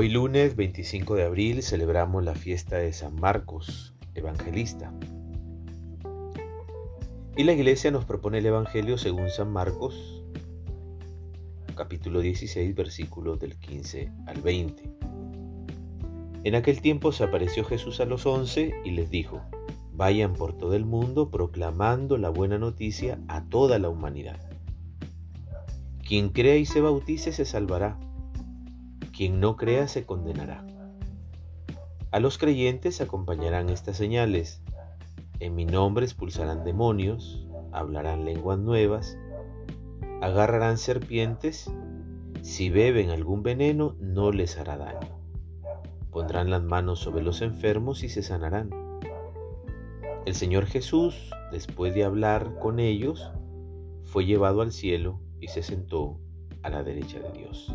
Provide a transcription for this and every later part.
Hoy lunes 25 de abril celebramos la fiesta de San Marcos, evangelista. Y la iglesia nos propone el Evangelio según San Marcos, capítulo 16, versículos del 15 al 20. En aquel tiempo se apareció Jesús a los once y les dijo, vayan por todo el mundo proclamando la buena noticia a toda la humanidad. Quien crea y se bautice se salvará quien no crea se condenará. A los creyentes acompañarán estas señales. En mi nombre expulsarán demonios, hablarán lenguas nuevas, agarrarán serpientes, si beben algún veneno no les hará daño. Pondrán las manos sobre los enfermos y se sanarán. El Señor Jesús, después de hablar con ellos, fue llevado al cielo y se sentó a la derecha de Dios.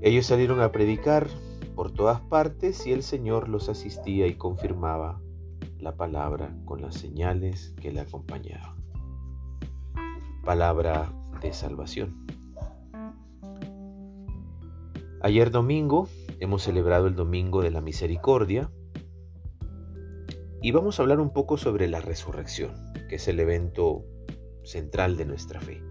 Ellos salieron a predicar por todas partes y el Señor los asistía y confirmaba la palabra con las señales que le acompañaban. Palabra de salvación. Ayer domingo hemos celebrado el Domingo de la Misericordia y vamos a hablar un poco sobre la resurrección, que es el evento central de nuestra fe.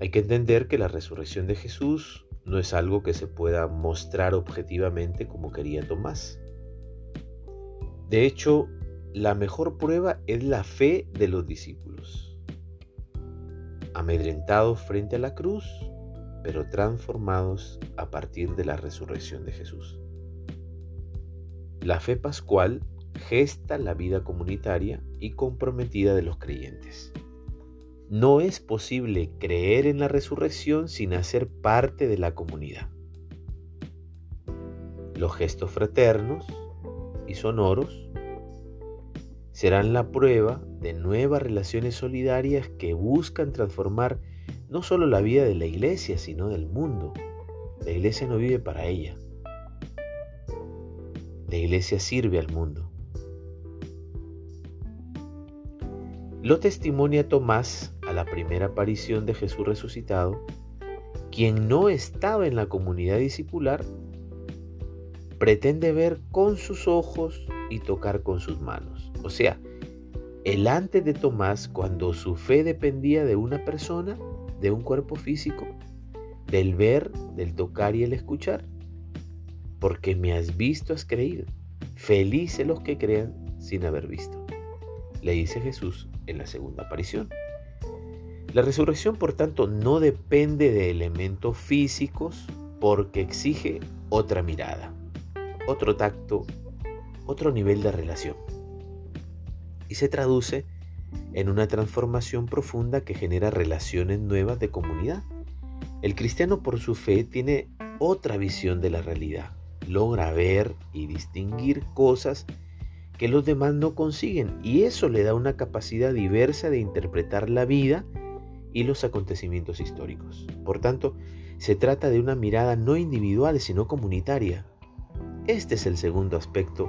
Hay que entender que la resurrección de Jesús no es algo que se pueda mostrar objetivamente como quería Tomás. De hecho, la mejor prueba es la fe de los discípulos. Amedrentados frente a la cruz, pero transformados a partir de la resurrección de Jesús. La fe pascual gesta la vida comunitaria y comprometida de los creyentes. No es posible creer en la resurrección sin hacer parte de la comunidad. Los gestos fraternos y sonoros serán la prueba de nuevas relaciones solidarias que buscan transformar no solo la vida de la iglesia, sino del mundo. La iglesia no vive para ella. La iglesia sirve al mundo. Lo testimonia Tomás la primera aparición de Jesús resucitado, quien no estaba en la comunidad discipular, pretende ver con sus ojos y tocar con sus manos. O sea, el antes de Tomás, cuando su fe dependía de una persona, de un cuerpo físico, del ver, del tocar y el escuchar. Porque me has visto, has creído. Felices los que crean sin haber visto. Le dice Jesús en la segunda aparición. La resurrección, por tanto, no depende de elementos físicos porque exige otra mirada, otro tacto, otro nivel de relación. Y se traduce en una transformación profunda que genera relaciones nuevas de comunidad. El cristiano por su fe tiene otra visión de la realidad, logra ver y distinguir cosas que los demás no consiguen y eso le da una capacidad diversa de interpretar la vida y los acontecimientos históricos. Por tanto, se trata de una mirada no individual sino comunitaria. Este es el segundo aspecto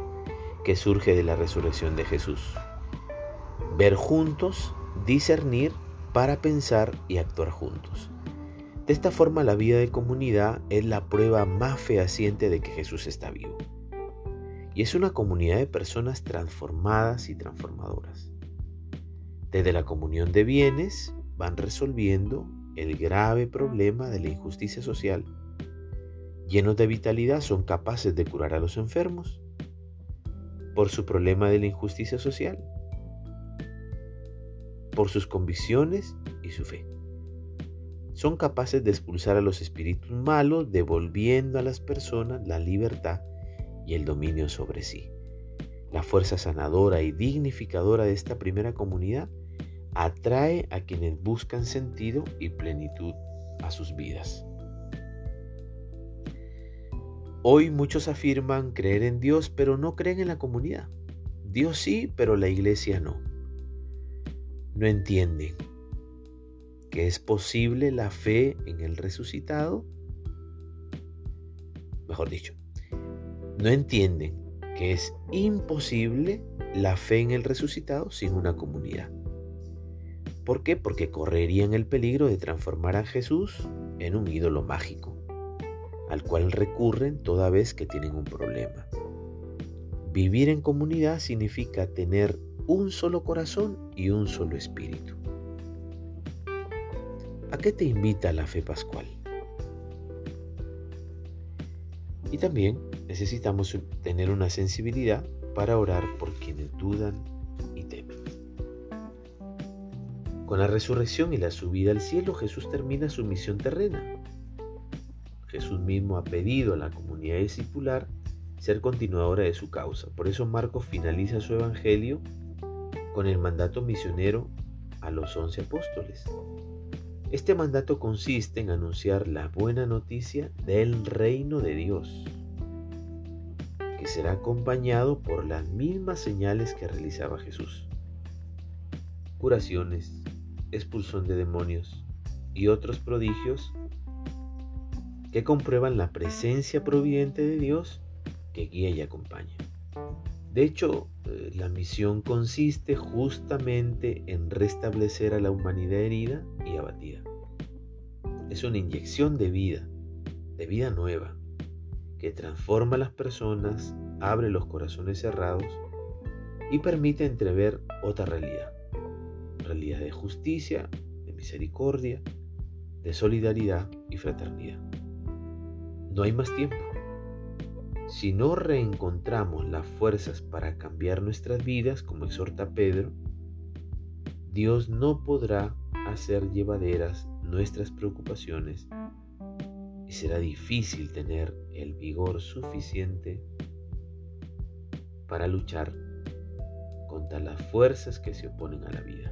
que surge de la resurrección de Jesús. Ver juntos, discernir para pensar y actuar juntos. De esta forma la vida de comunidad es la prueba más fehaciente de que Jesús está vivo y es una comunidad de personas transformadas y transformadoras. Desde la comunión de bienes van resolviendo el grave problema de la injusticia social. Llenos de vitalidad son capaces de curar a los enfermos por su problema de la injusticia social, por sus convicciones y su fe. Son capaces de expulsar a los espíritus malos, devolviendo a las personas la libertad y el dominio sobre sí. La fuerza sanadora y dignificadora de esta primera comunidad atrae a quienes buscan sentido y plenitud a sus vidas. Hoy muchos afirman creer en Dios, pero no creen en la comunidad. Dios sí, pero la iglesia no. No entienden que es posible la fe en el resucitado. Mejor dicho, no entienden que es imposible la fe en el resucitado sin una comunidad. ¿Por qué? Porque correrían el peligro de transformar a Jesús en un ídolo mágico. al cual recurren toda vez que tienen un problema. Vivir en comunidad significa tener un solo corazón y un solo espíritu. ¿A qué te invita la fe pascual? Y también necesitamos tener una sensibilidad para orar por quienes dudan Con la resurrección y la subida al cielo, Jesús termina su misión terrena. Jesús mismo ha pedido a la comunidad discipular ser continuadora de su causa. Por eso Marcos finaliza su evangelio con el mandato misionero a los once apóstoles. Este mandato consiste en anunciar la buena noticia del reino de Dios, que será acompañado por las mismas señales que realizaba Jesús. Curaciones, expulsión de demonios y otros prodigios que comprueban la presencia providente de Dios que guía y acompaña. De hecho, eh, la misión consiste justamente en restablecer a la humanidad herida y abatida. Es una inyección de vida, de vida nueva, que transforma a las personas, abre los corazones cerrados y permite entrever otra realidad. Realidad de justicia, de misericordia, de solidaridad y fraternidad. No hay más tiempo. Si no reencontramos las fuerzas para cambiar nuestras vidas, como exhorta Pedro, Dios no podrá hacer llevaderas nuestras preocupaciones y será difícil tener el vigor suficiente para luchar contra las fuerzas que se oponen a la vida.